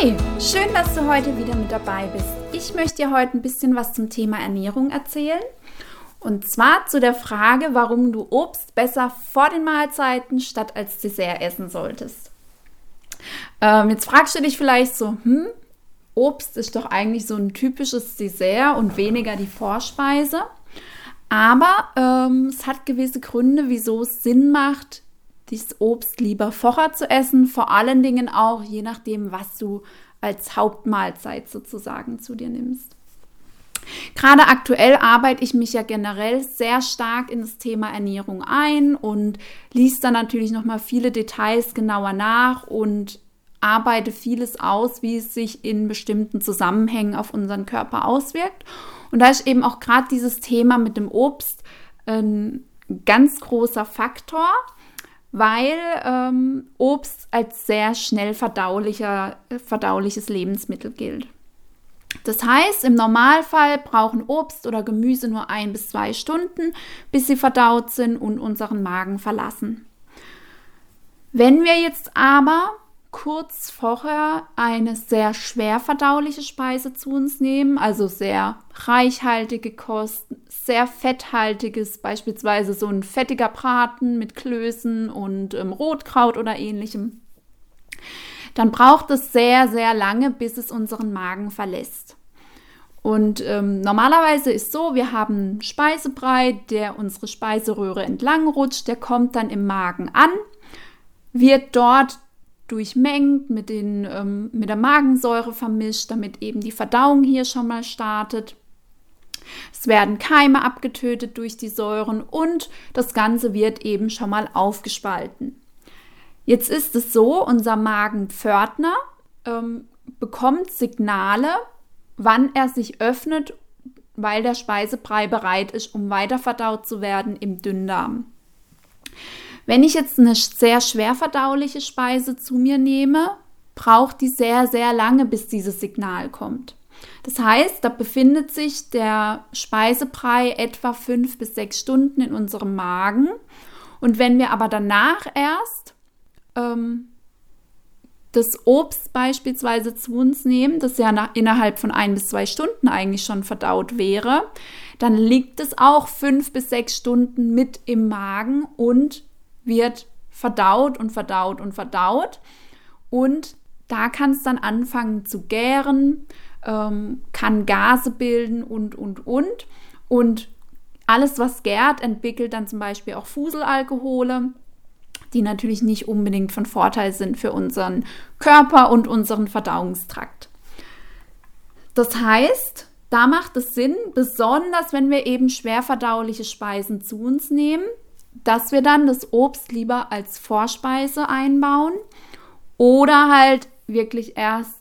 Hi, schön, dass du heute wieder mit dabei bist. Ich möchte dir heute ein bisschen was zum Thema Ernährung erzählen. Und zwar zu der Frage, warum du Obst besser vor den Mahlzeiten statt als Dessert essen solltest. Ähm, jetzt fragst du dich vielleicht so, hm, Obst ist doch eigentlich so ein typisches Dessert und weniger die Vorspeise. Aber ähm, es hat gewisse Gründe, wieso es Sinn macht, dieses Obst lieber vorher zu essen, vor allen Dingen auch je nachdem, was du als Hauptmahlzeit sozusagen zu dir nimmst. Gerade aktuell arbeite ich mich ja generell sehr stark in das Thema Ernährung ein und liest dann natürlich noch mal viele Details genauer nach und arbeite vieles aus, wie es sich in bestimmten Zusammenhängen auf unseren Körper auswirkt. Und da ist eben auch gerade dieses Thema mit dem Obst ein ganz großer Faktor weil ähm, Obst als sehr schnell verdaulicher, verdauliches Lebensmittel gilt. Das heißt, im Normalfall brauchen Obst oder Gemüse nur ein bis zwei Stunden, bis sie verdaut sind und unseren Magen verlassen. Wenn wir jetzt aber kurz vorher eine sehr schwer verdauliche Speise zu uns nehmen, also sehr reichhaltige Kost, sehr fetthaltiges, beispielsweise so ein fettiger Braten mit Klößen und ähm, Rotkraut oder ähnlichem, dann braucht es sehr, sehr lange, bis es unseren Magen verlässt. Und ähm, normalerweise ist so, wir haben Speisebrei, der unsere Speiseröhre entlang rutscht, der kommt dann im Magen an, wird dort durchmengt, mit, den, ähm, mit der Magensäure vermischt, damit eben die Verdauung hier schon mal startet. Es werden Keime abgetötet durch die Säuren und das Ganze wird eben schon mal aufgespalten. Jetzt ist es so, unser Magenpförtner ähm, bekommt Signale, wann er sich öffnet, weil der Speisebrei bereit ist, um weiterverdaut zu werden im Dünndarm. Wenn ich jetzt eine sehr schwer verdauliche Speise zu mir nehme, braucht die sehr, sehr lange, bis dieses Signal kommt. Das heißt, da befindet sich der Speisebrei etwa fünf bis sechs Stunden in unserem Magen. Und wenn wir aber danach erst ähm, das Obst beispielsweise zu uns nehmen, das ja nach, innerhalb von ein bis zwei Stunden eigentlich schon verdaut wäre, dann liegt es auch fünf bis sechs Stunden mit im Magen und wird verdaut und verdaut und verdaut. Und da kann es dann anfangen zu gären, ähm, kann Gase bilden und, und, und. Und alles, was gärt, entwickelt dann zum Beispiel auch Fuselalkohole, die natürlich nicht unbedingt von Vorteil sind für unseren Körper und unseren Verdauungstrakt. Das heißt, da macht es Sinn, besonders wenn wir eben schwer verdauliche Speisen zu uns nehmen, dass wir dann das Obst lieber als Vorspeise einbauen oder halt wirklich erst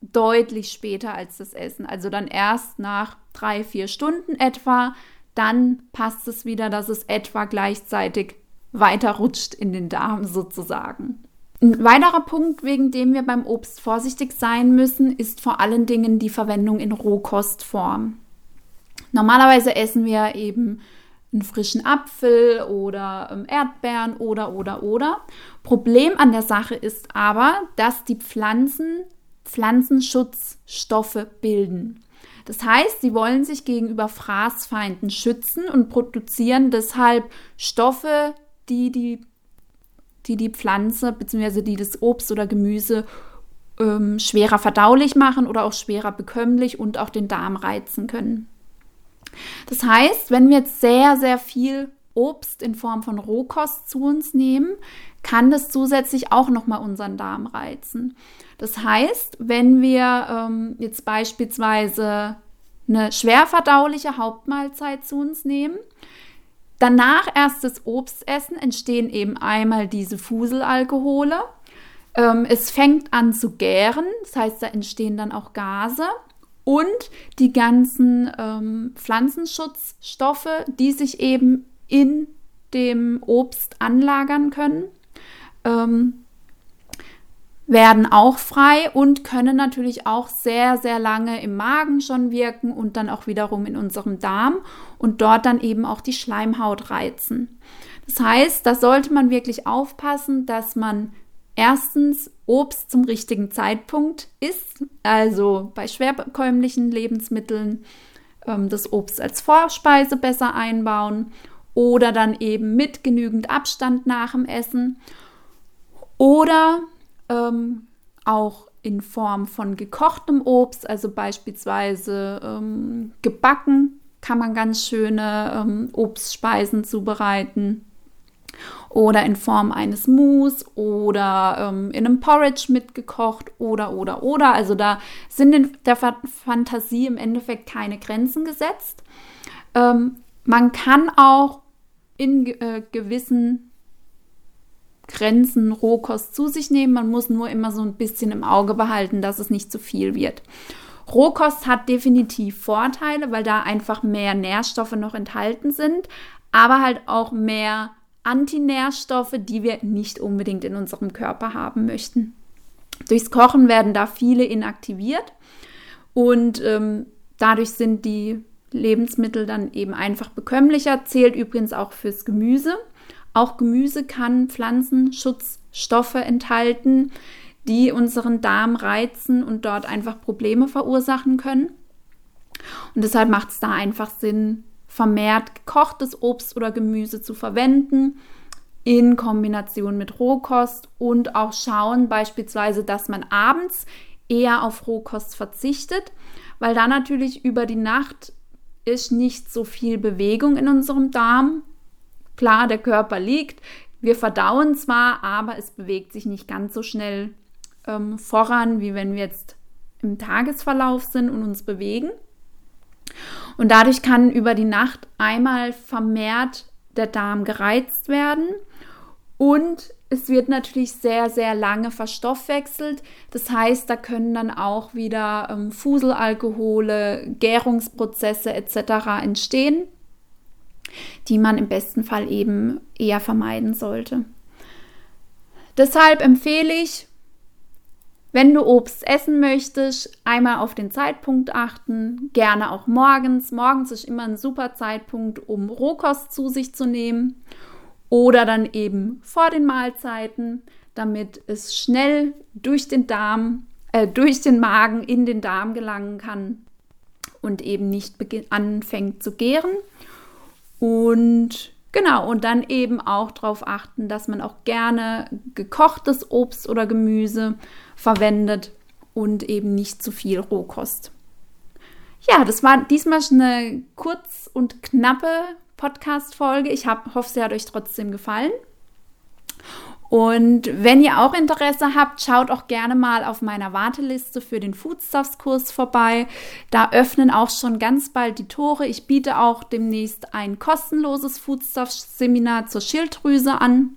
deutlich später als das Essen. Also dann erst nach drei, vier Stunden etwa. Dann passt es wieder, dass es etwa gleichzeitig weiter rutscht in den Darm sozusagen. Ein weiterer Punkt, wegen dem wir beim Obst vorsichtig sein müssen, ist vor allen Dingen die Verwendung in Rohkostform. Normalerweise essen wir eben einen frischen Apfel oder ähm, Erdbeeren oder oder oder. Problem an der Sache ist aber, dass die Pflanzen Pflanzenschutzstoffe bilden. Das heißt, sie wollen sich gegenüber Fraßfeinden schützen und produzieren deshalb Stoffe, die die, die, die Pflanze bzw. die das Obst oder Gemüse ähm, schwerer verdaulich machen oder auch schwerer bekömmlich und auch den Darm reizen können. Das heißt, wenn wir jetzt sehr, sehr viel Obst in Form von Rohkost zu uns nehmen, kann das zusätzlich auch nochmal unseren Darm reizen. Das heißt, wenn wir ähm, jetzt beispielsweise eine schwer verdauliche Hauptmahlzeit zu uns nehmen, danach erst das Obstessen entstehen eben einmal diese Fuselalkohole. Ähm, es fängt an zu gären, das heißt, da entstehen dann auch Gase und die ganzen ähm, Pflanzenschutzstoffe, die sich eben in dem Obst anlagern können. Ähm, werden auch frei und können natürlich auch sehr, sehr lange im Magen schon wirken und dann auch wiederum in unserem Darm und dort dann eben auch die Schleimhaut reizen. Das heißt, da sollte man wirklich aufpassen, dass man erstens Obst zum richtigen Zeitpunkt isst, also bei schwerbekömmlichen Lebensmitteln ähm, das Obst als Vorspeise besser einbauen oder dann eben mit genügend Abstand nach dem Essen oder ähm, auch in Form von gekochtem Obst, also beispielsweise ähm, gebacken, kann man ganz schöne ähm, Obstspeisen zubereiten. Oder in Form eines Mousse oder ähm, in einem Porridge mitgekocht oder, oder, oder. Also da sind in der Fantasie im Endeffekt keine Grenzen gesetzt. Ähm, man kann auch in äh, gewissen Grenzen Rohkost zu sich nehmen. Man muss nur immer so ein bisschen im Auge behalten, dass es nicht zu viel wird. Rohkost hat definitiv Vorteile, weil da einfach mehr Nährstoffe noch enthalten sind, aber halt auch mehr Antinährstoffe, die wir nicht unbedingt in unserem Körper haben möchten. Durchs Kochen werden da viele inaktiviert und ähm, dadurch sind die Lebensmittel dann eben einfach bekömmlicher, zählt übrigens auch fürs Gemüse. Auch Gemüse kann Pflanzenschutzstoffe enthalten, die unseren Darm reizen und dort einfach Probleme verursachen können. Und deshalb macht es da einfach Sinn, vermehrt gekochtes Obst oder Gemüse zu verwenden in Kombination mit Rohkost und auch schauen beispielsweise, dass man abends eher auf Rohkost verzichtet, weil da natürlich über die Nacht ist nicht so viel Bewegung in unserem Darm Klar, der Körper liegt, wir verdauen zwar, aber es bewegt sich nicht ganz so schnell ähm, voran, wie wenn wir jetzt im Tagesverlauf sind und uns bewegen. Und dadurch kann über die Nacht einmal vermehrt der Darm gereizt werden und es wird natürlich sehr, sehr lange verstoffwechselt. Das heißt, da können dann auch wieder ähm, Fuselalkohole, Gärungsprozesse etc. entstehen die man im besten Fall eben eher vermeiden sollte. Deshalb empfehle ich, wenn du Obst essen möchtest, einmal auf den Zeitpunkt achten, gerne auch morgens. Morgens ist immer ein super Zeitpunkt, um Rohkost zu sich zu nehmen oder dann eben vor den Mahlzeiten, damit es schnell durch den Darm, äh, durch den Magen in den Darm gelangen kann und eben nicht anfängt zu gären. Und genau, und dann eben auch darauf achten, dass man auch gerne gekochtes Obst oder Gemüse verwendet und eben nicht zu viel Rohkost. Ja, das war diesmal schon eine kurz und knappe Podcast-Folge. Ich hab, hoffe, sie hat euch trotzdem gefallen. Und wenn ihr auch Interesse habt, schaut auch gerne mal auf meiner Warteliste für den Foodstuffs-Kurs vorbei. Da öffnen auch schon ganz bald die Tore. Ich biete auch demnächst ein kostenloses Foodstuffs-Seminar zur Schilddrüse an.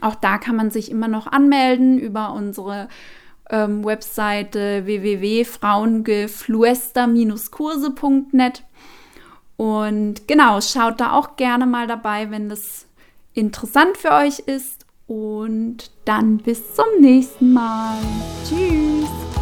Auch da kann man sich immer noch anmelden über unsere ähm, Webseite www.frauengefluester-kurse.net. Und genau, schaut da auch gerne mal dabei, wenn das interessant für euch ist. Und dann bis zum nächsten Mal. Tschüss.